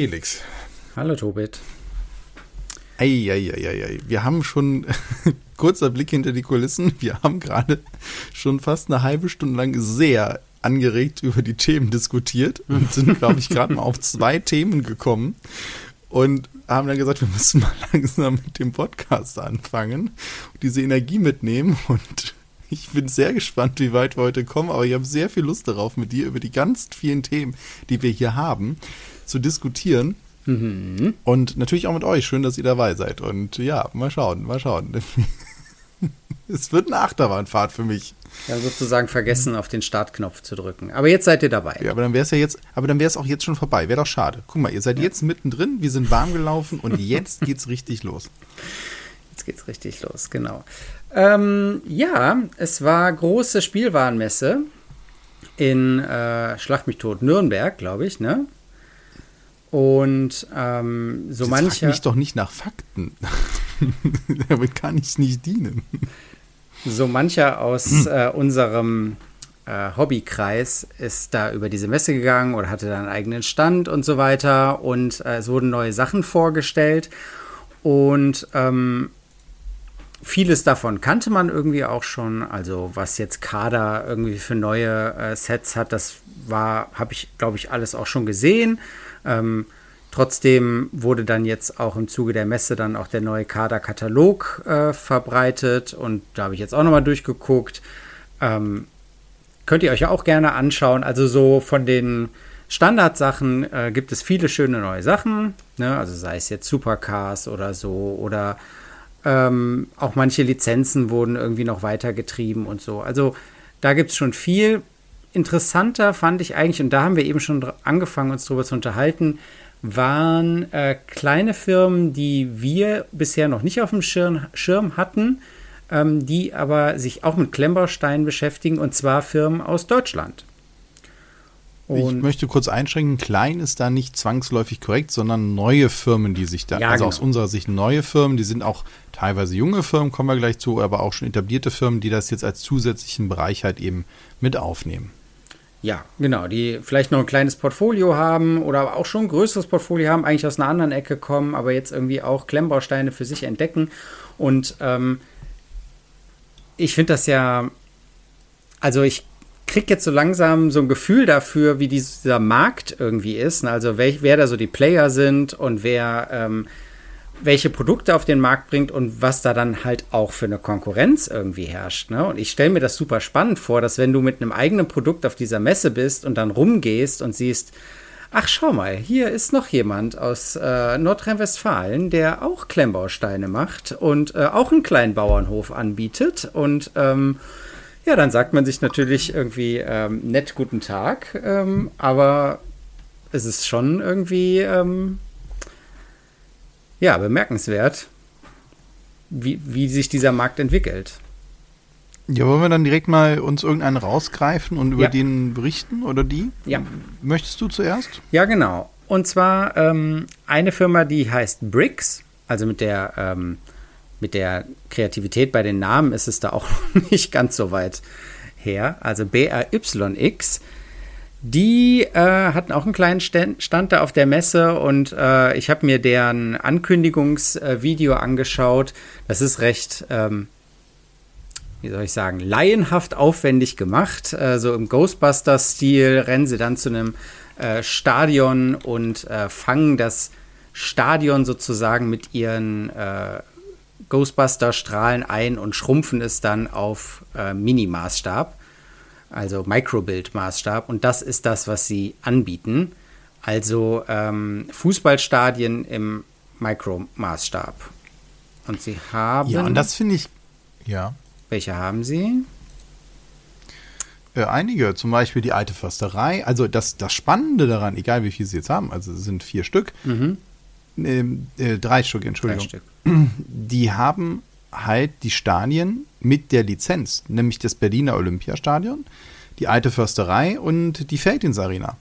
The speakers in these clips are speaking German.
Felix. Hallo, Tobit. Eieieiei. Wir haben schon kurzer Blick hinter die Kulissen. Wir haben gerade schon fast eine halbe Stunde lang sehr angeregt über die Themen diskutiert und sind, glaube ich, gerade mal auf zwei Themen gekommen und haben dann gesagt, wir müssen mal langsam mit dem Podcast anfangen und diese Energie mitnehmen und ich bin sehr gespannt, wie weit wir heute kommen, aber ich habe sehr viel Lust darauf, mit dir über die ganz vielen Themen, die wir hier haben, zu diskutieren. Mhm. Und natürlich auch mit euch. Schön, dass ihr dabei seid. Und ja, mal schauen, mal schauen. es wird eine Achterbahnfahrt für mich. Ja, sozusagen vergessen, auf den Startknopf zu drücken. Aber jetzt seid ihr dabei. Ja, aber dann wäre es ja jetzt, aber dann wäre es auch jetzt schon vorbei. Wäre doch schade. Guck mal, ihr seid ja. jetzt mittendrin, wir sind warm gelaufen und jetzt geht's richtig los. Jetzt geht's richtig los, genau. Ähm, ja, es war große Spielwarenmesse in äh, Schlag mich tot Nürnberg, glaube ich, ne? Und ähm, so das mancher. mich doch nicht nach Fakten. Damit kann ich nicht dienen. So mancher aus äh, unserem äh, Hobbykreis ist da über diese Messe gegangen oder hatte da einen eigenen Stand und so weiter. Und äh, es wurden neue Sachen vorgestellt. Und ähm, Vieles davon kannte man irgendwie auch schon. Also was jetzt Kader irgendwie für neue äh, Sets hat, das war, habe ich, glaube ich, alles auch schon gesehen. Ähm, trotzdem wurde dann jetzt auch im Zuge der Messe dann auch der neue Kader-Katalog äh, verbreitet und da habe ich jetzt auch nochmal durchgeguckt. Ähm, könnt ihr euch ja auch gerne anschauen. Also so von den Standardsachen äh, gibt es viele schöne neue Sachen. Ne? Also sei es jetzt Supercars oder so oder ähm, auch manche Lizenzen wurden irgendwie noch weitergetrieben und so. Also da gibt es schon viel. Interessanter fand ich eigentlich, und da haben wir eben schon angefangen, uns darüber zu unterhalten, waren äh, kleine Firmen, die wir bisher noch nicht auf dem Schirm, Schirm hatten, ähm, die aber sich auch mit Klemmbausteinen beschäftigen, und zwar Firmen aus Deutschland. Und ich möchte kurz einschränken, klein ist da nicht zwangsläufig korrekt, sondern neue Firmen, die sich da, ja, also genau. aus unserer Sicht neue Firmen, die sind auch teilweise junge Firmen, kommen wir gleich zu, aber auch schon etablierte Firmen, die das jetzt als zusätzlichen Bereich halt eben mit aufnehmen. Ja, genau, die vielleicht noch ein kleines Portfolio haben oder auch schon ein größeres Portfolio haben, eigentlich aus einer anderen Ecke kommen, aber jetzt irgendwie auch Klemmbausteine für sich entdecken. Und ähm, ich finde das ja, also ich kriege jetzt so langsam so ein Gefühl dafür, wie dieser Markt irgendwie ist. Also wer, wer da so die Player sind und wer ähm, welche Produkte auf den Markt bringt und was da dann halt auch für eine Konkurrenz irgendwie herrscht. Ne? Und ich stelle mir das super spannend vor, dass wenn du mit einem eigenen Produkt auf dieser Messe bist und dann rumgehst und siehst, ach schau mal, hier ist noch jemand aus äh, Nordrhein-Westfalen, der auch Klemmbausteine macht und äh, auch einen kleinen Bauernhof anbietet und ähm, ja, dann sagt man sich natürlich irgendwie ähm, nett guten Tag, ähm, aber es ist schon irgendwie ähm, ja bemerkenswert, wie, wie sich dieser Markt entwickelt. Ja, wollen wir dann direkt mal uns irgendeinen rausgreifen und über ja. den berichten oder die? Ja. Möchtest du zuerst? Ja, genau. Und zwar ähm, eine Firma, die heißt Bricks, also mit der ähm, mit der Kreativität bei den Namen ist es da auch nicht ganz so weit her. Also BRYX. Die äh, hatten auch einen kleinen Stand da auf der Messe und äh, ich habe mir deren Ankündigungsvideo angeschaut. Das ist recht, ähm, wie soll ich sagen, laienhaft aufwendig gemacht. Äh, so im Ghostbuster-Stil rennen sie dann zu einem äh, Stadion und äh, fangen das Stadion sozusagen mit ihren äh, Ghostbuster-Strahlen ein und schrumpfen es dann auf äh, Mini-Maßstab, also Microbild-Maßstab. Und das ist das, was sie anbieten. Also ähm, Fußballstadien im Micro-Maßstab. Und sie haben. Ja, und das finde ich. Ja. Welche haben sie? Äh, einige, zum Beispiel die alte Försterei. Also das, das Spannende daran, egal wie viel sie jetzt haben, also es sind vier Stück, mhm. Ähm, äh, drei Stück, Entschuldigung. Drei Stück. Die haben halt die Stadien mit der Lizenz, nämlich das Berliner Olympiastadion, die alte Försterei und die Feldins Arena.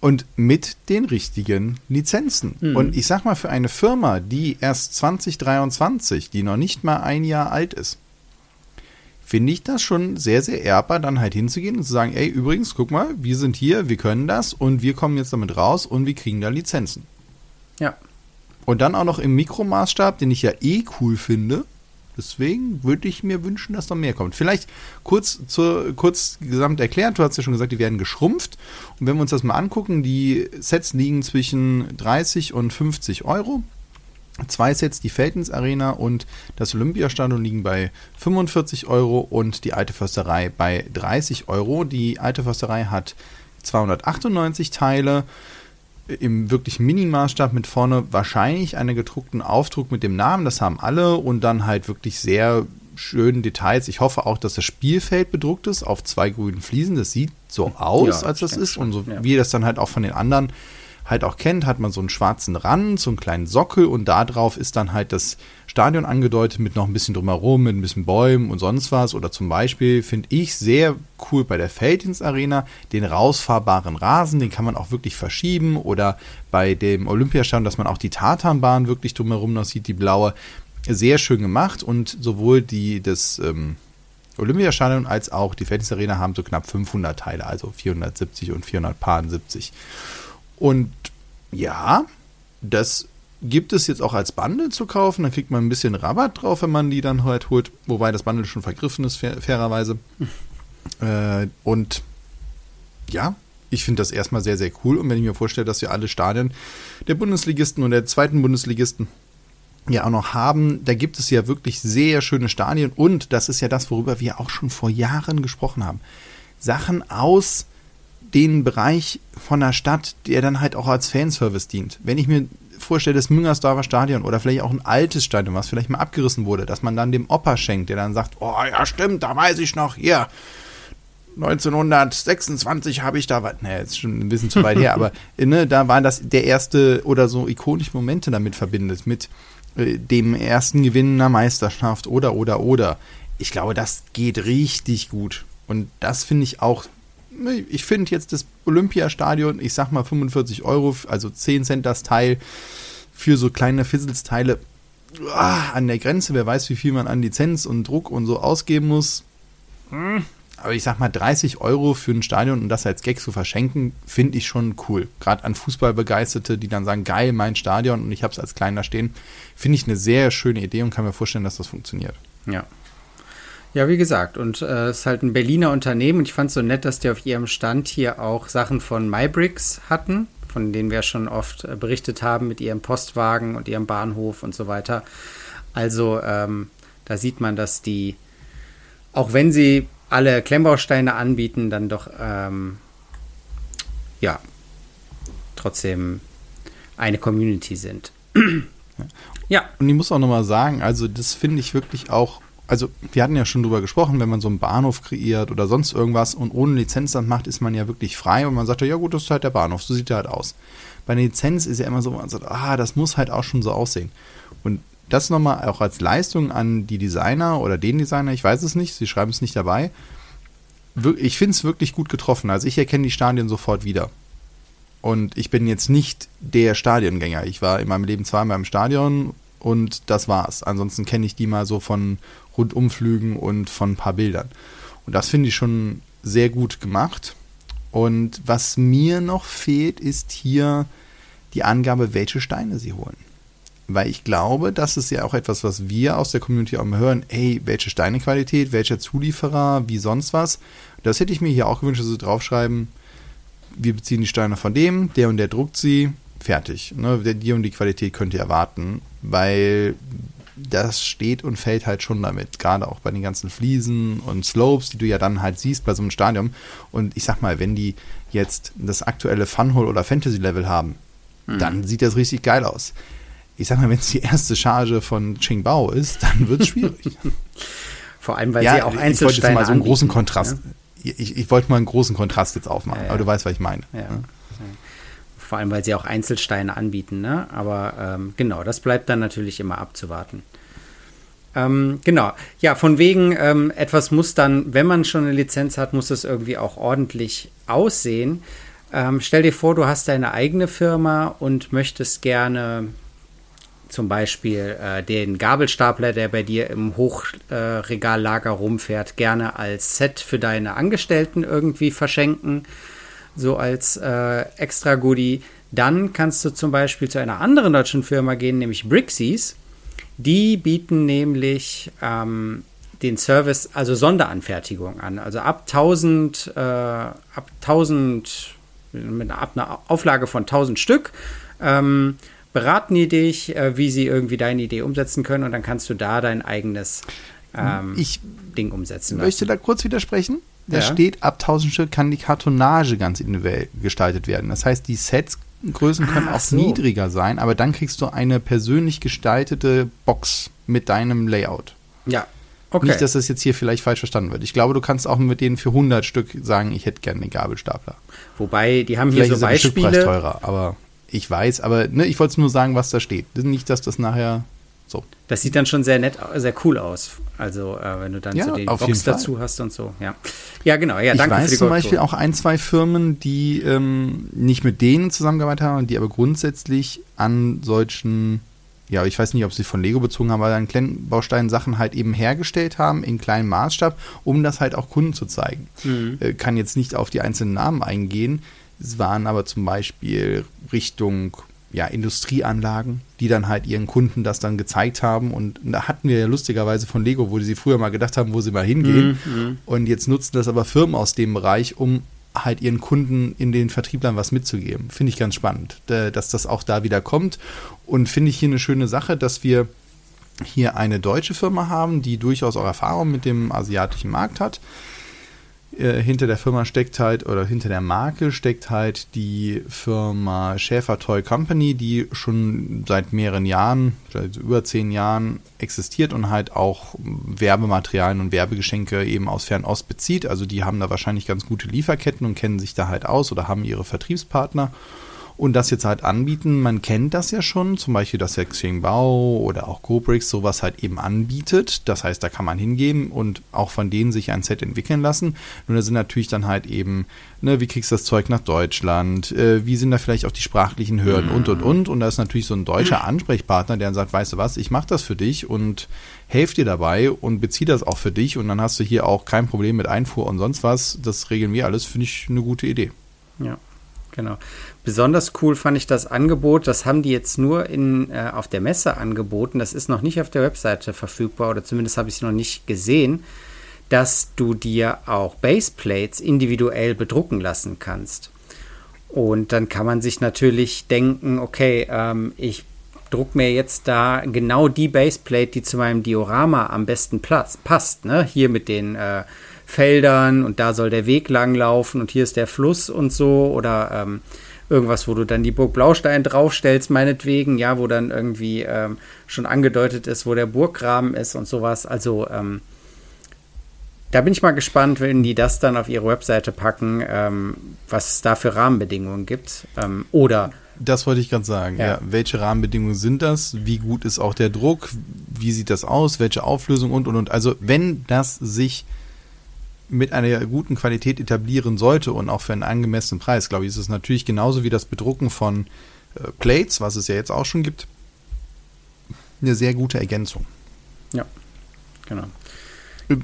Und mit den richtigen Lizenzen. Mhm. Und ich sag mal, für eine Firma, die erst 2023, die noch nicht mal ein Jahr alt ist, finde ich das schon sehr, sehr ehrbar, dann halt hinzugehen und zu sagen, ey, übrigens, guck mal, wir sind hier, wir können das und wir kommen jetzt damit raus und wir kriegen da Lizenzen. Ja. Und dann auch noch im Mikromaßstab, den ich ja eh cool finde. Deswegen würde ich mir wünschen, dass noch mehr kommt. Vielleicht kurz zur, kurz gesamt erklärt, du hast ja schon gesagt, die werden geschrumpft. Und wenn wir uns das mal angucken, die Sets liegen zwischen 30 und 50 Euro. Zwei Sets, die Feldens Arena und das Olympiastadion liegen bei 45 Euro und die Alte Försterei bei 30 Euro. Die Alte Försterei hat 298 Teile im wirklich Minimaßstab mit vorne wahrscheinlich einen gedruckten Aufdruck mit dem Namen, das haben alle und dann halt wirklich sehr schönen Details. Ich hoffe auch, dass das Spielfeld bedruckt ist auf zwei grünen Fliesen. Das sieht so aus, ja, als das ist und so ja. wie das dann halt auch von den anderen halt auch kennt, hat man so einen schwarzen Rand, so einen kleinen Sockel und da drauf ist dann halt das Stadion angedeutet mit noch ein bisschen drumherum, mit ein bisschen Bäumen und sonst was. Oder zum Beispiel finde ich sehr cool bei der Feldins Arena den rausfahrbaren Rasen, den kann man auch wirklich verschieben. Oder bei dem Olympiastadion, dass man auch die Tatanbahn wirklich drumherum noch sieht, die blaue. Sehr schön gemacht und sowohl die des ähm, Olympiastadion als auch die Feldins Arena haben so knapp 500 Teile, also 470 und 470. Und ja, das gibt es jetzt auch als Bundle zu kaufen. Da kriegt man ein bisschen Rabatt drauf, wenn man die dann halt holt. Wobei das Bundle schon vergriffen ist, fair, fairerweise. äh, und ja, ich finde das erstmal sehr, sehr cool. Und wenn ich mir vorstelle, dass wir alle Stadien der Bundesligisten und der zweiten Bundesligisten ja auch noch haben, da gibt es ja wirklich sehr schöne Stadien. Und das ist ja das, worüber wir auch schon vor Jahren gesprochen haben. Sachen aus den Bereich von der Stadt, der dann halt auch als Fanservice dient. Wenn ich mir vorstelle, das Müngersdorfer Stadion oder vielleicht auch ein altes Stadion, was vielleicht mal abgerissen wurde, dass man dann dem Opa schenkt, der dann sagt, oh ja stimmt, da weiß ich noch, hier, 1926 habe ich da was, ne, ist schon ein bisschen zu weit her, aber ne, da war das der erste oder so ikonische Momente damit verbindet, mit äh, dem ersten Gewinn einer Meisterschaft oder, oder, oder. Ich glaube, das geht richtig gut. Und das finde ich auch ich finde jetzt das Olympiastadion, ich sag mal 45 Euro, also 10 Cent das Teil für so kleine Fisselsteile ah, an der Grenze. Wer weiß, wie viel man an Lizenz und Druck und so ausgeben muss. Hm. Aber ich sag mal, 30 Euro für ein Stadion und das als Gag zu verschenken, finde ich schon cool. Gerade an Fußballbegeisterte, die dann sagen, geil, mein Stadion und ich habe es als kleiner stehen, finde ich eine sehr schöne Idee und kann mir vorstellen, dass das funktioniert. Ja, ja, wie gesagt, und äh, es ist halt ein Berliner Unternehmen und ich fand es so nett, dass die auf ihrem Stand hier auch Sachen von MyBricks hatten, von denen wir schon oft äh, berichtet haben mit ihrem Postwagen und ihrem Bahnhof und so weiter. Also ähm, da sieht man, dass die, auch wenn sie alle Klemmbausteine anbieten, dann doch ähm, ja trotzdem eine Community sind. ja. Und ich muss auch nochmal sagen, also das finde ich wirklich auch also wir hatten ja schon drüber gesprochen, wenn man so einen Bahnhof kreiert oder sonst irgendwas und ohne Lizenz dann macht, ist man ja wirklich frei und man sagt ja, ja gut, das ist halt der Bahnhof, so sieht er halt aus. Bei einer Lizenz ist ja immer so, man sagt, ah, das muss halt auch schon so aussehen. Und das nochmal auch als Leistung an die Designer oder den Designer, ich weiß es nicht, sie schreiben es nicht dabei. Ich finde es wirklich gut getroffen. Also ich erkenne die Stadien sofort wieder. Und ich bin jetzt nicht der Stadiongänger. Ich war in meinem Leben zweimal im Stadion und das war's. Ansonsten kenne ich die mal so von Rundumflügen und von ein paar Bildern. Und das finde ich schon sehr gut gemacht. Und was mir noch fehlt, ist hier die Angabe, welche Steine sie holen. Weil ich glaube, das ist ja auch etwas, was wir aus der Community auch mal hören. Ey, welche Steinequalität, welcher Zulieferer, wie sonst was. Das hätte ich mir hier auch gewünscht, dass sie draufschreiben, wir beziehen die Steine von dem, der und der druckt sie, fertig. Ne? Die und die Qualität könnt ihr erwarten, weil das steht und fällt halt schon damit. Gerade auch bei den ganzen Fliesen und Slopes, die du ja dann halt siehst bei so einem Stadion. Und ich sag mal, wenn die jetzt das aktuelle Funhole oder Fantasy Level haben, mhm. dann sieht das richtig geil aus. Ich sag mal, wenn es die erste Charge von Qingbao ist, dann wird es schwierig. Vor allem, weil ja, sie auch Einzelsteine Ich wollte jetzt mal so einen großen Kontrast. Ja? Ich, ich, wollte mal einen großen Kontrast jetzt aufmachen, ja, aber du weißt, was ich meine. Ja. Vor allem, weil sie auch Einzelsteine anbieten. Ne? Aber ähm, genau, das bleibt dann natürlich immer abzuwarten. Ähm, genau, ja, von wegen, ähm, etwas muss dann, wenn man schon eine Lizenz hat, muss es irgendwie auch ordentlich aussehen. Ähm, stell dir vor, du hast deine eigene Firma und möchtest gerne zum Beispiel äh, den Gabelstapler, der bei dir im Hochregallager rumfährt, gerne als Set für deine Angestellten irgendwie verschenken, so als äh, extra Goodie. Dann kannst du zum Beispiel zu einer anderen deutschen Firma gehen, nämlich Brixies. Die bieten nämlich ähm, den Service, also Sonderanfertigung an. Also ab 1000, äh, ab 1000, mit ab einer Auflage von 1000 Stück, ähm, beraten die dich, äh, wie sie irgendwie deine Idee umsetzen können und dann kannst du da dein eigenes ähm, ich Ding umsetzen. möchte da kurz widersprechen. Da Ja. steht, ab 1000 Stück kann die Kartonage ganz individuell gestaltet werden. Das heißt, die Setsgrößen können Ah, auch so. niedriger sein, aber dann kriegst du eine persönlich gestaltete Box mit deinem Layout. Ja, okay. Nicht, dass das jetzt hier vielleicht falsch verstanden wird. Ich glaube, du kannst auch mit denen für 100 Stück sagen, ich hätte gerne den Gabelstapler. Wobei, die haben hier Vielleicht so ist der Stückpreis Beispiele. teurer, aber ich weiß, aber ne, ich wollte es nur sagen, was da steht. Nicht, dass das nachher so. Das sieht dann schon sehr nett, sehr cool aus. Also, äh, wenn du dann Ja, so die Box Fall. dazu hast und so. Ja, ja genau. Ja, ich danke für weiß zum. Beispiel auch ein, zwei Firmen, die ähm, nicht mit denen zusammengearbeitet haben, die aber grundsätzlich an solchen, ja, ich weiß nicht, ob sie von Lego bezogen haben, aber an kleinen Bausteinen Sachen halt eben hergestellt haben in kleinem Maßstab, um das halt auch Kunden zu zeigen. Mhm. Äh, kann jetzt nicht auf die einzelnen Namen eingehen. Es waren aber zum Beispiel Richtung ja, Industrieanlagen, die dann halt ihren Kunden das dann gezeigt haben. Und da hatten wir ja lustigerweise von Lego, wo sie früher mal gedacht haben, wo sie mal hingehen. Mhm, Und jetzt nutzen das aber Firmen aus dem Bereich, um halt ihren Kunden in den Vertrieblern was mitzugeben. Finde ich ganz spannend, äh, dass das auch da wieder kommt. Und finde ich hier eine schöne Sache, dass wir hier eine deutsche Firma haben, die durchaus auch Erfahrung mit dem asiatischen Markt hat. Äh, hinter der Firma steckt halt, oder hinter der Marke steckt halt die Firma Schäfer Toy Company, die schon seit mehreren Jahren, seit über zehn Jahren existiert und halt auch Werbematerialien und Werbegeschenke eben aus Fernost bezieht. Also die haben da wahrscheinlich ganz gute Lieferketten und kennen sich da halt aus oder haben ihre Vertriebspartner und das jetzt halt anbieten. Man kennt das ja schon, zum Beispiel, dass der Xingbao oder auch GoBricks sowas halt eben anbietet. Das heißt, da kann man hingehen und auch von denen sich ein Set entwickeln lassen. Nur da sind natürlich dann halt eben, ne, wie kriegst du das Zeug nach Deutschland? Äh, wie sind da vielleicht auch die sprachlichen Hürden und und und? Und da ist natürlich so ein deutscher Ansprechpartner, der dann sagt, weißt du was, ich mache das für dich und helfe dir dabei und beziehe das auch für dich und dann hast du hier auch kein Problem mit Einfuhr und sonst was. Das regeln wir alles, finde ich eine gute Idee. Ja, genau. Besonders cool fand ich das Angebot. Das haben die jetzt nur in, äh, auf der Messe angeboten. Das ist noch nicht auf der Webseite verfügbar oder zumindest habe ich es noch nicht gesehen, dass du dir auch Baseplates individuell bedrucken lassen kannst. Und dann kann man sich natürlich denken, okay, ähm, ich druck mir jetzt da genau die Baseplate, die zu meinem Diorama am besten Platz, passt. Ne? Hier mit den äh, Feldern und da soll der Weg lang laufen und hier ist der Fluss und so oder ähm, irgendwas, wo du dann die Burg Blaustein draufstellst, meinetwegen, ja, wo dann irgendwie ähm, schon angedeutet ist, wo der Burggraben ist und sowas. Also ähm, da bin ich mal gespannt, wenn die das dann auf ihre Webseite packen, ähm, was es da für Rahmenbedingungen gibt. Ähm, oder Das wollte ich gerade sagen. Ja. Ja. Welche Rahmenbedingungen sind das? Wie gut ist auch der Druck? Wie sieht das aus? Welche Auflösung und und und. Also wenn das sich mit einer guten Qualität etablieren sollte und auch für einen angemessenen Preis, glaube ich, ist es natürlich genauso wie das Bedrucken von äh, Plates, was es ja jetzt auch schon gibt, eine sehr gute Ergänzung. ja, genau.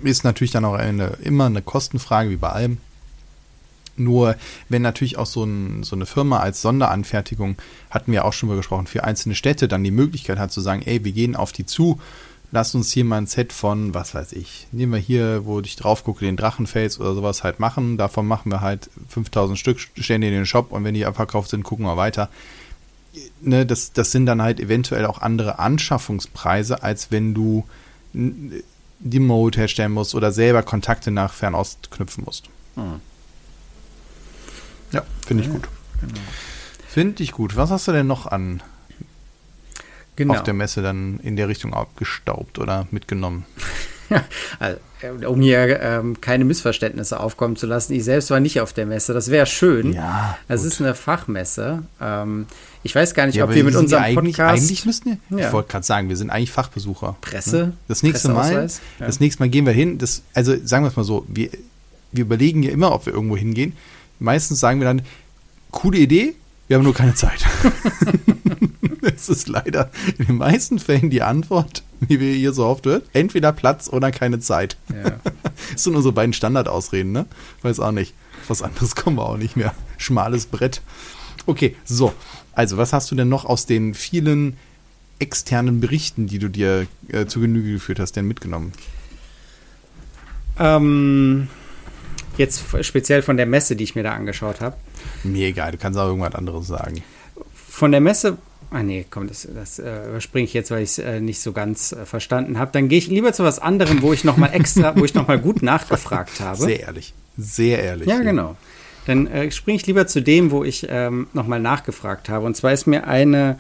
Ist natürlich dann auch eine, immer eine Kostenfrage, wie bei allem. Nur, wenn natürlich auch so, ein, so eine Firma als Sonderanfertigung, hatten wir auch schon mal gesprochen, für einzelne Städte dann die Möglichkeit hat zu sagen, ey, wir gehen auf die zu, lasst uns hier mal ein Set von, was weiß ich, nehmen wir hier, wo ich drauf gucke, den Drachenfels oder sowas halt machen. Davon machen wir halt 5000 Stück, stellen die in den Shop und wenn die abverkauft sind, gucken wir weiter. Ne, das, das sind dann halt eventuell auch andere Anschaffungspreise, als wenn du die Mode herstellen musst oder selber Kontakte nach Fernost knüpfen musst. Hm. Ja, finde ich gut. Finde ich gut. Was hast du denn noch an Genau. auf der Messe dann in der Richtung abgestaubt oder mitgenommen? Also, um hier ähm, keine Missverständnisse aufkommen zu lassen, ich selbst war nicht auf der Messe. Das wäre schön. Ja, gut. ist eine Fachmesse. Ähm, ich weiß gar nicht, Ja, ob wir mit unserem eigentlich, Podcast Eigentlich müssten wir, Ja. ich wollte gerade sagen, wir sind eigentlich Fachbesucher. Presse, ne? Das nächste Mal, ja. das nächste Mal gehen wir hin. Das, also sagen wir es mal so, wir, wir überlegen ja immer, ob wir irgendwo hingehen. Meistens sagen wir dann, coole Idee, wir haben nur keine Zeit. Es ist leider in den meisten Fällen die Antwort, wie wir hier so oft hört, entweder Platz oder keine Zeit. Ja. Das sind unsere beiden Standardausreden, ne? Weiß auch nicht. Was anderes kommen wir auch nicht mehr. Schmales Brett. Okay, so. Also, was hast du denn noch aus den vielen externen Berichten, die du dir äh, zu Genüge geführt hast, denn mitgenommen? Ähm, jetzt speziell von der Messe, die ich mir da angeschaut habe. Mir egal, du kannst auch irgendwas anderes sagen. Von der Messe Ah nee, komm, das, das äh, überspringe ich jetzt, weil ich es äh, nicht so ganz äh, verstanden habe. Dann gehe ich lieber zu was anderem, wo ich nochmal extra, wo ich nochmal gut nachgefragt habe. Sehr ehrlich. Sehr ehrlich. Ja, genau. Dann äh, springe ich lieber zu dem, wo ich ähm, nochmal nachgefragt habe. Und zwar ist mir eine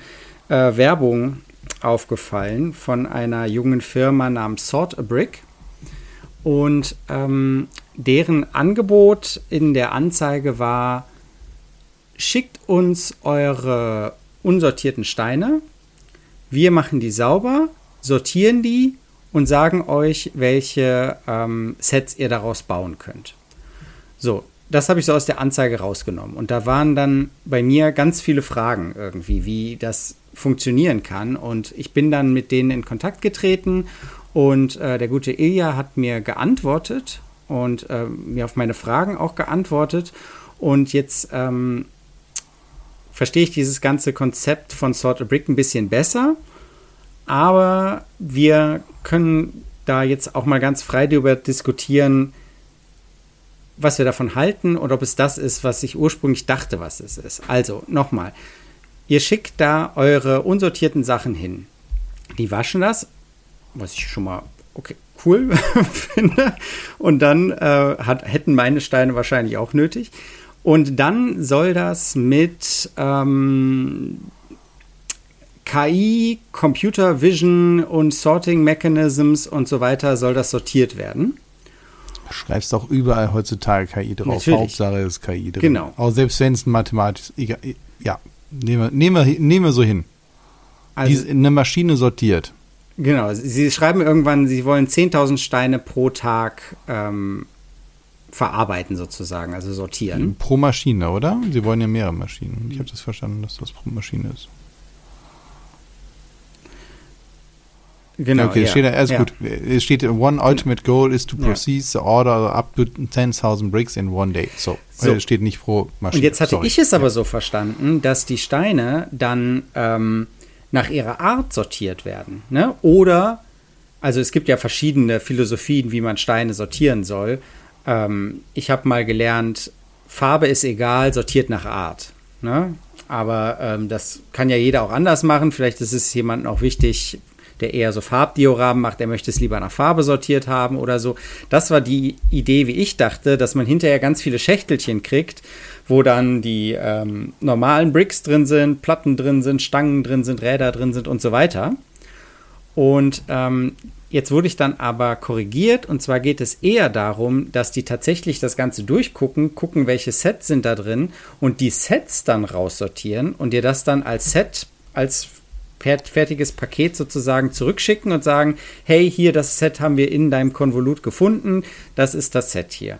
äh, Werbung aufgefallen von einer jungen Firma namens Sort a Brick. Und ähm, deren Angebot in der Anzeige war, schickt uns eure unsortierten Steine. Wir machen die sauber, sortieren die und sagen euch, welche ähm, Sets ihr daraus bauen könnt. So, das habe ich so aus der Anzeige rausgenommen. Und da waren dann bei mir ganz viele Fragen irgendwie, wie das funktionieren kann. Und ich bin dann mit denen in Kontakt getreten und äh, der gute Ilja hat mir geantwortet und äh, mir auf meine Fragen auch geantwortet. Und jetzt ähm, verstehe ich dieses ganze Konzept von Sort a Brick ein bisschen besser. Aber wir können da jetzt auch mal ganz frei darüber diskutieren, was wir davon halten und ob es das ist, was ich ursprünglich dachte, was es ist. Also nochmal, ihr schickt da eure unsortierten Sachen hin. Die waschen das, was ich schon mal okay, cool finde. Und dann äh, hat, hätten meine Steine wahrscheinlich auch nötig. Und dann soll das mit ähm, KI, Computer Vision und Sorting Mechanisms und so weiter soll das sortiert werden. Schreibst auch überall heutzutage KI drauf. Natürlich. Hauptsache ist KI drin. Genau. Auch selbst wenn es ein Mathematisch, egal, ja, nehmen wir, nehmen wir, nehmen wir so hin. Also, Die, eine Maschine sortiert. genau, sie schreiben irgendwann, sie wollen 10.000 Steine pro Tag ähm, verarbeiten sozusagen, also sortieren. Pro Maschine, oder? Sie wollen ja mehrere Maschinen. Ich habe das verstanden, dass das pro Maschine ist. Genau, okay, ja. steht da, alles ja. gut. Es steht, one ultimate goal is to Ja. proceed the order up to 10.000 bricks in one day. So, So. Steht nicht pro Maschine. Und jetzt hatte Sorry. ich es aber so verstanden, dass die Steine dann ähm, nach ihrer Art sortiert werden. Ne? Oder, also es gibt ja verschiedene Philosophien, wie man Steine sortieren soll. Ähm, ich habe mal gelernt, Farbe ist egal, sortiert nach Art. Ne? Aber ähm, das kann ja jeder auch anders machen. Vielleicht ist es jemandem auch wichtig, der eher so Farbdioramen macht, der möchte es lieber nach Farbe sortiert haben oder so. Das war die Idee, wie ich dachte, dass man hinterher ganz viele Schächtelchen kriegt, wo dann die ähm, normalen Bricks drin sind, Platten drin sind, Stangen drin sind, Räder drin sind und so weiter. Und ähm, jetzt wurde ich dann aber korrigiert und zwar geht es eher darum, dass die tatsächlich das Ganze durchgucken, gucken, welche Sets sind da drin und die Sets dann raussortieren und dir das dann als Set, als fer- fertiges Paket sozusagen zurückschicken und sagen, hey, hier das Set haben wir in deinem Konvolut gefunden, das ist das Set hier.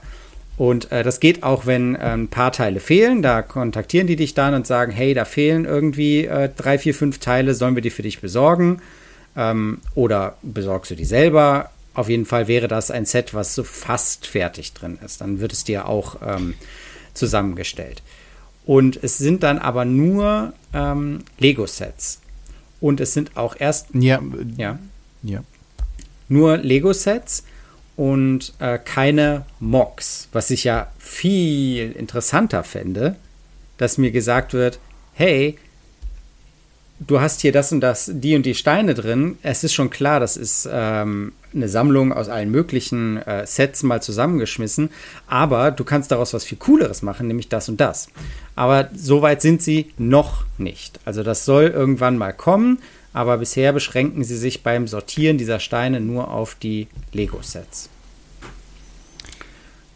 Und äh, das geht auch, wenn äh, ein paar Teile fehlen. Da kontaktieren die dich dann und sagen, hey, da fehlen irgendwie äh, drei, vier, fünf Teile, sollen wir die für dich besorgen? Ähm, oder besorgst du die selber? Auf jeden Fall wäre das ein Set, was so fast fertig drin ist. Dann wird es dir auch ähm, zusammengestellt. Und es sind dann aber nur ähm, Lego-Sets. Und es sind auch erst Ja, ja, ja. nur Lego-Sets und äh, keine Mocks, was ich ja viel interessanter fände, dass mir gesagt wird, hey, du hast hier das und das, die und die Steine drin. Es ist schon klar, das ist ähm, eine Sammlung aus allen möglichen äh, Sets mal zusammengeschmissen, aber du kannst daraus was viel Cooleres machen, nämlich das und das. Aber so weit sind sie noch nicht. Also das soll irgendwann mal kommen, aber bisher beschränken sie sich beim Sortieren dieser Steine nur auf die Lego-Sets.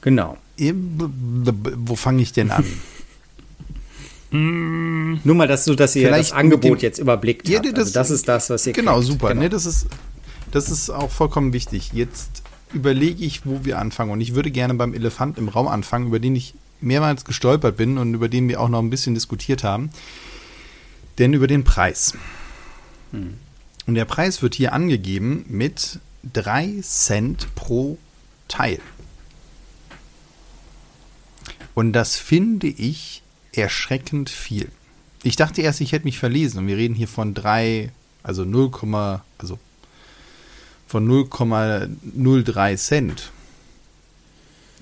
Genau. Wo fange ich denn an? Nur mal, dass du, dass ihr Vielleicht das Angebot jetzt überblickt habt. das- also das ist das, was ihr Genau, kriegt. super. Ne, das, ist, das ist auch vollkommen wichtig. Jetzt überlege ich, wo wir anfangen. Und ich würde gerne beim Elefant im Raum anfangen, über den ich mehrmals gestolpert bin und über den wir auch noch ein bisschen diskutiert haben. denn über den Preis. Hm. Und der Preis wird hier angegeben mit 3 Cent pro Teil. Und das finde ich erschreckend viel. Ich dachte erst, ich hätte mich verlesen und wir reden hier von 3, also 0, also von 0,03 Cent.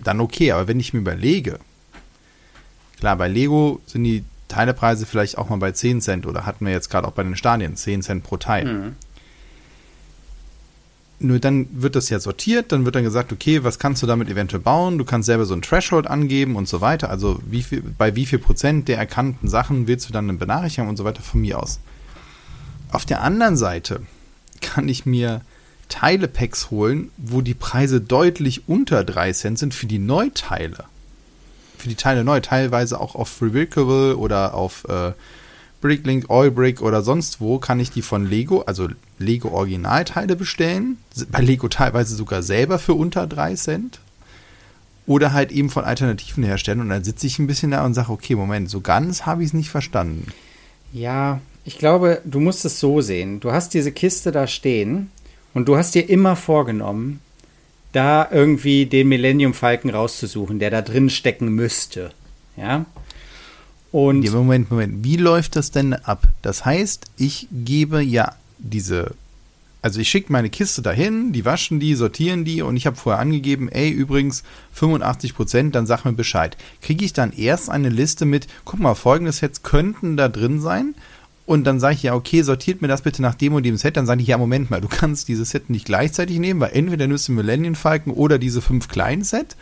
Dann okay, aber wenn ich mir überlege, klar, bei Lego sind die Teilepreise vielleicht auch mal bei 10 Cent oder hatten wir jetzt gerade auch bei den Stadien 10 Cent pro Teil. Mhm. Nur dann wird das ja sortiert, dann wird dann gesagt, okay, was kannst du damit eventuell bauen? Du kannst selber so ein Threshold angeben und so weiter. Also wie viel, bei wie viel Prozent der erkannten Sachen willst du dann eine Benachrichtigung und so weiter von mir aus. Auf der anderen Seite kann ich mir Teilepacks holen, wo die Preise deutlich unter 3 Cent sind für die Neuteile. Für die Teile neu, teilweise auch auf Remarkable oder auf äh, Bricklink, Oilbrick oder sonst wo kann ich die von Lego, also Lego Originalteile bestellen. Bei Lego teilweise sogar selber für unter 3 Cent. Oder halt eben von Alternativen herstellen. Und dann sitze ich ein bisschen da und sage, okay, Moment, so ganz habe ich es nicht verstanden. Ja, ich glaube, du musst es so sehen. Du hast diese Kiste da stehen und du hast dir immer vorgenommen, da irgendwie den Millennium Falken rauszusuchen, der da drin stecken müsste. Ja. Und ja, Moment, Moment. Wie läuft das denn ab? Das heißt, ich gebe ja diese, also ich schicke meine Kiste dahin, die waschen die, sortieren die und ich habe vorher angegeben, ey, übrigens 85 Prozent, dann sag mir Bescheid. Kriege ich dann erst eine Liste mit, guck mal, folgendes Sets könnten da drin sein und dann sage ich ja, okay, sortiert mir das bitte nach dem und dem Set. Dann sage ich, ja, Moment mal, du kannst dieses Set nicht gleichzeitig nehmen, weil entweder nimmst du Millennium Falken oder diese fünf kleinen Set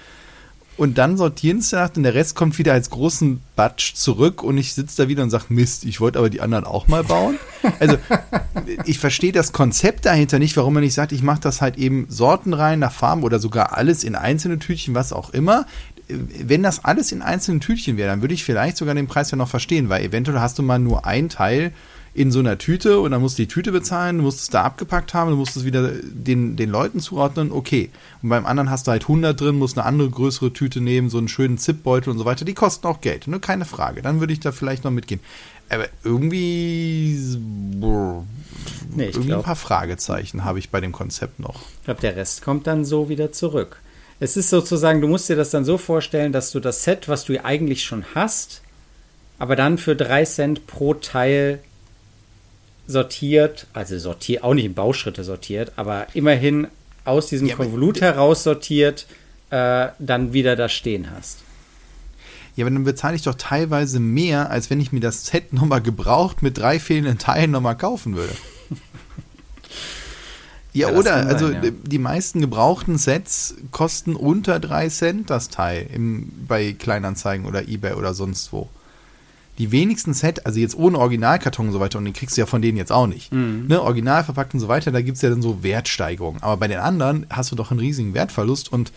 und dann sortieren sie nach und der Rest kommt wieder als großen Batsch zurück und ich sitze da wieder und sage, Mist, ich wollte aber die anderen auch mal bauen. Also ich verstehe das Konzept dahinter nicht, warum man nicht sagt, ich mache das halt eben Sorten rein nach Farben oder sogar alles in einzelne Tütchen, was auch immer. Wenn das alles in einzelnen Tütchen wäre, dann würde ich vielleicht sogar den Preis ja noch verstehen, weil eventuell hast du mal nur ein Teil in so einer Tüte und dann musst du die Tüte bezahlen, du musst es da abgepackt haben, du musst es wieder den, den Leuten zuordnen, okay. Und beim anderen hast du halt 100 drin, musst eine andere größere Tüte nehmen, so einen schönen Zipbeutel und so weiter, die kosten auch Geld, nur keine Frage. Dann würde ich da vielleicht noch mitgehen. Aber irgendwie, boah, nee, irgendwie glaub, ein paar Fragezeichen habe ich bei dem Konzept noch. Ich glaube, der Rest kommt dann so wieder zurück. Es ist sozusagen, du musst dir das dann so vorstellen, dass du das Set, was du eigentlich schon hast, aber dann für 3 Cent pro Teil sortiert, also sortiert, auch nicht in Bauschritte sortiert, aber immerhin aus diesem ja, Konvolut heraus sortiert, äh, dann wieder da stehen hast. Ja, aber dann bezahle ich doch teilweise mehr, als wenn ich mir das Set nochmal gebraucht mit drei fehlenden Teilen nochmal kaufen würde. ja, ja oder? Sein, also ja. die meisten gebrauchten Sets kosten unter drei Cent das Teil im, bei Kleinanzeigen oder Ebay oder sonst wo die wenigsten Set, also jetzt ohne Originalkarton und so weiter, und den kriegst du ja von denen jetzt auch nicht, mhm. ne, original verpackt und so weiter, da gibt es ja dann so Wertsteigerungen. Aber bei den anderen hast du doch einen riesigen Wertverlust und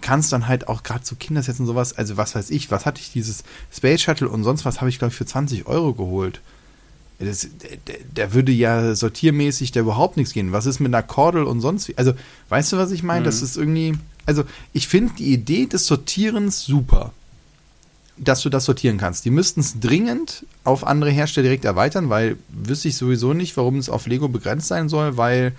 kannst dann halt auch gerade zu Kindersets und sowas, also was weiß ich, was hatte ich dieses Space Shuttle und sonst was habe ich, glaube ich, für 20 Euro geholt. Das, der, würde ja sortiermäßig da überhaupt nichts gehen. Was ist mit einer Kordel und sonst wie? Also, weißt du, was ich meine? Mhm. Das ist irgendwie, also ich finde die Idee des Sortierens super dass du das sortieren kannst. Die müssten es dringend auf andere Hersteller direkt erweitern, weil wüsste ich sowieso nicht, warum es auf Lego begrenzt sein soll, weil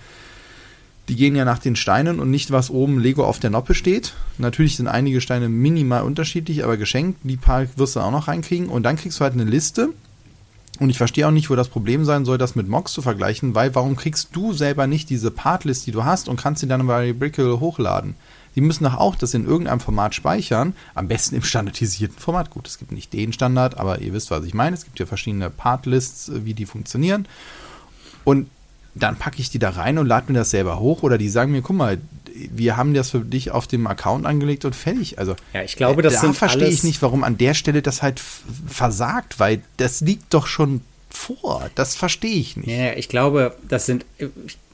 die gehen ja nach den Steinen und nicht, was oben Lego auf der Noppe steht. Natürlich sind einige Steine minimal unterschiedlich, aber geschenkt, die paar wirst du auch noch reinkriegen. Und dann kriegst du halt eine Liste. Und ich verstehe auch nicht, wo das Problem sein soll, das mit Mox zu vergleichen, weil warum kriegst du selber nicht diese Partlist, die du hast und kannst sie dann bei Brickle hochladen? Die müssen doch auch das in irgendeinem Format speichern, am besten im standardisierten Format. Gut, es gibt nicht den Standard, aber ihr wisst, was ich meine. Es gibt ja verschiedene Partlists, äh, wie die funktionieren. Und dann packe ich die da rein und lade mir das selber hoch oder die sagen mir, guck mal, wir haben das für dich auf dem Account angelegt und fertig. Also ja, ich glaube, das da verstehe ich nicht, warum an der Stelle das halt versagt, weil das liegt doch schon vor. Das verstehe ich nicht. Ja, ich glaube, das sind,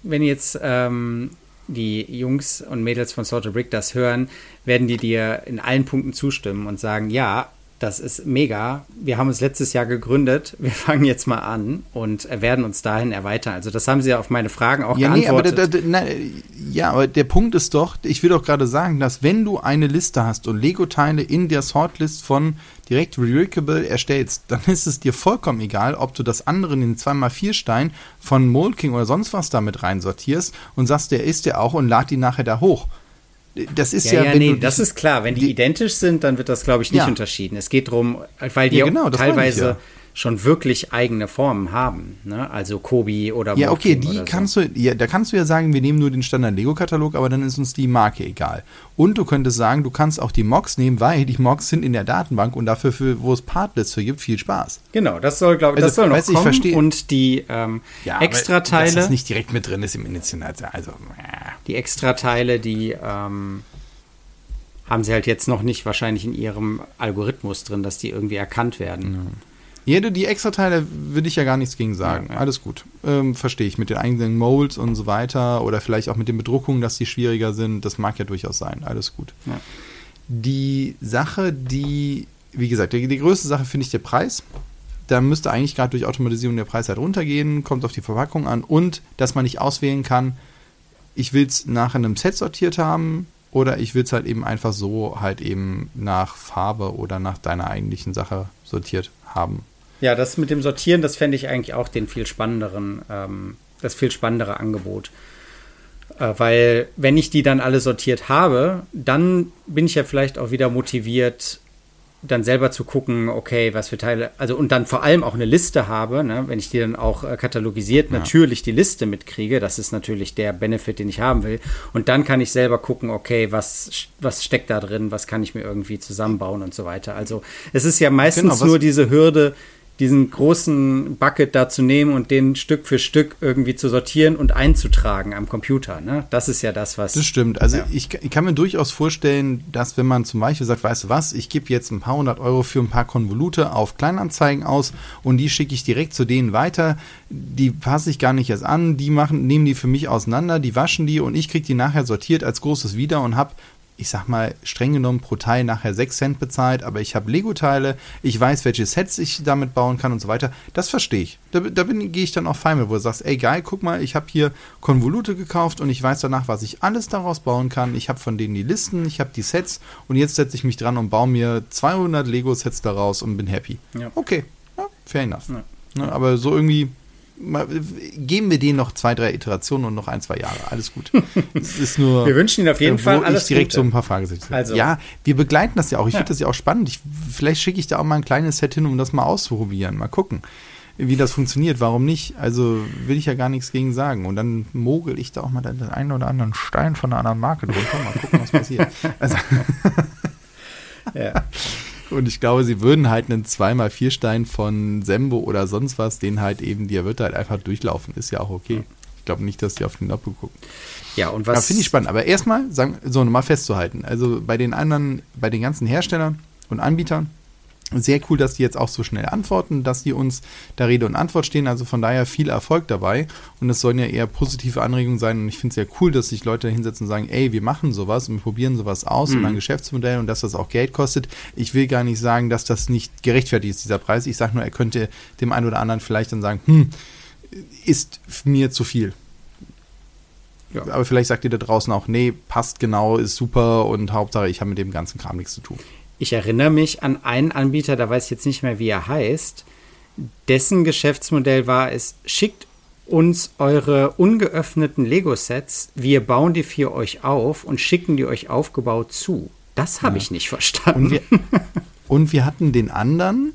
wenn jetzt ähm, die Jungs und Mädels von Salted Brick das hören, werden die dir in allen Punkten zustimmen und sagen, ja, Das ist mega. Wir haben uns letztes Jahr gegründet. Wir fangen jetzt mal an und werden uns dahin erweitern. Also das haben Sie ja auf meine Fragen auch ja, geantwortet. Nee, aber da, da, na, ja, aber der Punkt ist doch, ich will doch gerade sagen, dass wenn du eine Liste hast und Lego-Teile in der Sortlist von direkt Reworkable erstellst, dann ist es dir vollkommen egal, ob du das andere in den 2x4 Stein von Molking oder sonst was damit reinsortierst und sagst, der ist der auch und lad die nachher da hoch das ist ja, ja, ja nee, das ist klar. Wenn die, die, identisch sind, dann wird das, glaube ich, nicht ja. unterschieden. Es geht darum, weil die ja, genau, teilweise schon wirklich eigene Formen haben. Ne? Also Kobi oder Ja, okay, die kannst so. du, ja, da kannst du ja sagen, wir nehmen nur den Standard-Lego-Katalog, aber dann ist uns die Marke egal. Und du könntest sagen, du kannst auch die Mocs nehmen, weil die Mocs sind in der Datenbank und dafür, für, wo es Partlists für gibt, viel Spaß. Genau, das soll, glaube ich, also, das soll noch weißt, kommen. Ich und die ähm, ja, Extrateile. Das nicht direkt mit drin ist im Initial, also. Äh. Die Extrateile, die ähm, haben sie halt jetzt noch nicht wahrscheinlich in ihrem Algorithmus drin, dass die irgendwie erkannt werden. Ja. Ja, die Extrateile würde ich ja gar nichts gegen sagen. Ja, ja. Alles gut. Ähm, Verstehe ich. Mit den eigenen Molds und so weiter oder vielleicht auch mit den Bedruckungen, dass die schwieriger sind. Das mag ja durchaus sein. Alles gut. Ja. Die Sache, die, wie gesagt, die, die größte Sache finde ich der Preis. Da müsste eigentlich gerade durch Automatisierung der Preis halt runtergehen. Kommt auf die Verpackung an. Und, dass man nicht auswählen kann, ich will es nach einem Set sortiert haben oder ich will es halt eben einfach so halt eben nach Farbe oder nach deiner eigentlichen Sache sortiert haben. Ja, das mit dem Sortieren, das fände ich eigentlich auch den viel spannenderen, ähm, das viel spannendere Angebot. Äh, weil wenn ich die dann alle sortiert habe, dann bin ich ja vielleicht auch wieder motiviert, dann selber zu gucken, okay, was für Teile, also und dann vor allem auch eine Liste habe, ne, wenn ich die dann auch äh, katalogisiert ja. natürlich die Liste mitkriege, das ist natürlich der Benefit, den ich haben will. Und dann kann ich selber gucken, okay, was, was steckt da drin, was kann ich mir irgendwie zusammenbauen und so weiter. Also es ist ja meistens genau, nur diese Hürde, diesen großen Bucket da zu nehmen und den Stück für Stück irgendwie zu sortieren und einzutragen am Computer. Ne? Das ist ja das, was. Das stimmt. Also ja. ich, ich, kann mir durchaus vorstellen, dass wenn man zum Beispiel sagt, weißt du was, ich gebe jetzt ein paar hundert Euro für ein paar Konvolute auf Kleinanzeigen aus und die schicke ich direkt zu denen weiter. Die passe ich gar nicht erst an, die machen, nehmen die für mich auseinander, die waschen die und ich kriege die nachher sortiert als großes wieder und habe ich sag mal, streng genommen pro Teil nachher 6 Cent bezahlt, aber ich habe Lego-Teile, ich weiß, welche Sets ich damit bauen kann und so weiter. Das verstehe ich. Da, da gehe ich dann auch fein mit, wo du sagst, ey geil, guck mal, ich habe hier Konvolute gekauft und ich weiß danach, was ich alles daraus bauen kann. Ich habe von denen die Listen, ich habe die Sets und jetzt setze ich mich dran und baue mir 200 Lego-Sets daraus und bin happy. Ja. Okay, ja, fair enough. Ja. Ne, aber so irgendwie geben wir denen noch zwei, drei Iterationen und noch ein, zwei Jahre. Alles gut. es ist nur, wir wünschen Ihnen auf jeden äh, Fall alles ich direkt Gute. so ein paar Fragezeichen. Also. Ja, wir begleiten das ja auch. Ich ja. finde das ja auch spannend. Ich, vielleicht schicke ich da auch mal ein kleines Set hin, um das mal auszuprobieren. Mal gucken, wie das funktioniert. Warum nicht? Also will ich ja gar nichts gegen sagen. Und dann mogel ich da auch mal den einen oder anderen Stein von einer anderen Marke drunter. Mal gucken, was passiert. Also ja. Und ich glaube, sie würden halt einen 2x4 Stein von Sembo oder sonst was, den halt eben, der wird halt einfach durchlaufen. Ist ja auch okay. Ich glaube nicht, dass die auf den Doppel gucken. Ja, und was. Finde ich spannend. Aber erstmal, sagen, so nochmal festzuhalten. Also bei den anderen, bei den ganzen Herstellern und Anbietern, sehr cool, dass die jetzt auch so schnell antworten, dass die uns da Rede und Antwort stehen. Also von daher viel Erfolg dabei. Und es sollen ja eher positive Anregungen sein. Und ich finde es sehr cool, dass sich Leute hinsetzen und sagen, ey, wir machen sowas und wir probieren sowas aus mhm. und ein Geschäftsmodell und dass das auch Geld kostet. Ich will gar nicht sagen, dass das nicht gerechtfertigt ist, dieser Preis. Ich sage nur, er könnte dem einen oder anderen vielleicht dann sagen, hm, ist mir zu viel. Ja. Aber vielleicht sagt ihr da draußen auch, nee, passt genau, ist super und Hauptsache, ich habe mit dem ganzen Kram nichts zu tun. Ich erinnere mich an einen Anbieter, da weiß ich jetzt nicht mehr, wie er heißt. Dessen Geschäftsmodell war es, schickt uns eure ungeöffneten Lego-Sets, wir bauen die für euch auf und schicken die euch aufgebaut zu. Das habe ja. ich nicht verstanden. Und wir, und wir hatten den anderen,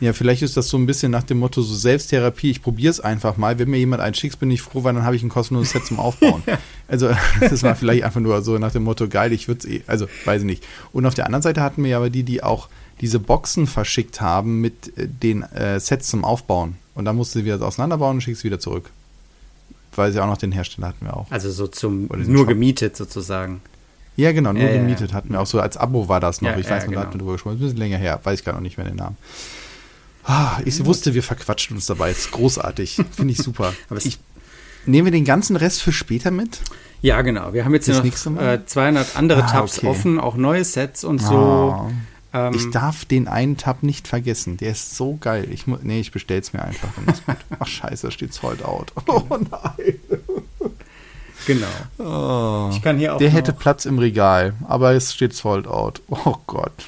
ja, vielleicht ist das so ein bisschen nach dem Motto so Selbsttherapie, ich probiere es einfach mal. Wenn mir jemand einen schickt, bin ich froh, weil dann habe ich ein kostenloses Set zum Aufbauen. Also das war vielleicht einfach nur so nach dem Motto, geil, ich würde es eh, also weiß ich nicht. Und auf der anderen Seite hatten wir aber die, die auch diese Boxen verschickt haben mit äh, den äh, Sets zum Aufbauen. Und dann musst du sie wieder auseinanderbauen und schickst sie wieder zurück. Weil sie auch noch den Hersteller hatten wir auch. Also so zum nur Shop. gemietet sozusagen. Ja, genau, nur ja, gemietet ja. hatten wir auch so. Als Abo war das noch. Ja, ich weiß noch, genau. da hatten wir drüber gesprochen. Ein bisschen länger her, weiß ich gar noch nicht mehr den Namen. Ah, ich wusste, wir verquatschen uns dabei. ist großartig. Finde ich super. Aber ich, nehmen wir den ganzen Rest für später mit? Ja, genau. Wir haben jetzt das noch äh, 200 andere ah, Tabs okay. offen, auch neue Sets und so. Oh. Ähm, ich darf den einen Tab nicht vergessen. Der ist so geil. Ich nee, ich bestell's mir einfach. Ach scheiße, da steht sold out. Oh nein. genau. Oh. Ich kann hier auch Der hätte Platz im Regal, aber es steht sold out. Oh Gott.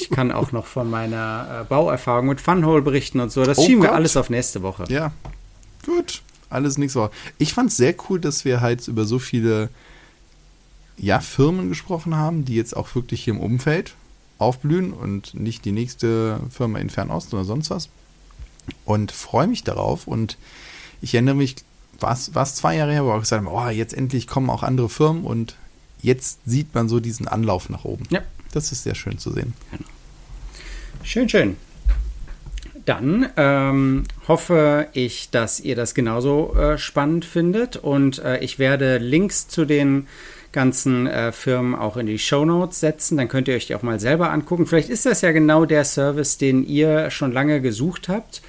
Ich kann auch noch von meiner äh, Bauerfahrung mit Funhole berichten und so. Das Oh schieben wir Gott. alles auf nächste Woche. Ja, gut. Alles nichts so. Ich fand's sehr cool, dass wir halt über so viele ja, Firmen gesprochen haben, die jetzt auch wirklich hier im Umfeld aufblühen und nicht die nächste Firma in Fernost oder sonst was. Und freue mich darauf. Und ich erinnere mich, war es zwei Jahre her, wo wir gesagt haben, oh, jetzt endlich kommen auch andere Firmen und jetzt sieht man so diesen Anlauf nach oben. Ja. Das ist sehr schön zu sehen. Schön, schön. Dann ähm, hoffe ich, dass ihr das genauso äh, spannend findet und äh, ich werde Links zu den ganzen äh, Firmen auch in die Show Notes setzen. Dann könnt ihr euch die auch mal selber angucken. Vielleicht ist das ja genau der Service, den ihr schon lange gesucht habt.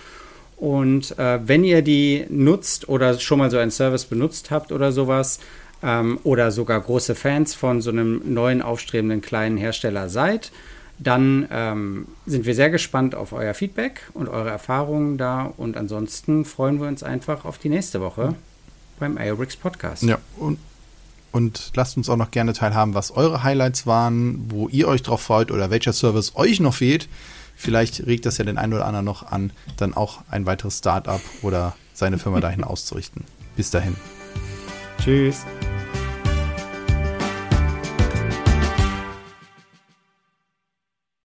Und äh, wenn ihr die nutzt oder schon mal so einen Service benutzt habt oder sowas, ähm, oder sogar große Fans von so einem neuen aufstrebenden kleinen Hersteller seid, dann ähm, sind wir sehr gespannt auf euer Feedback und eure Erfahrungen da. Und ansonsten freuen wir uns einfach auf die nächste Woche beim Aerobricks Podcast. Ja, und, und lasst uns auch noch gerne teilhaben, was eure Highlights waren, wo ihr euch drauf freut oder welcher Service euch noch fehlt. Vielleicht regt das ja den einen oder anderen noch an, dann auch ein weiteres Startup oder seine Firma dahin auszurichten. Bis dahin. Tschüss.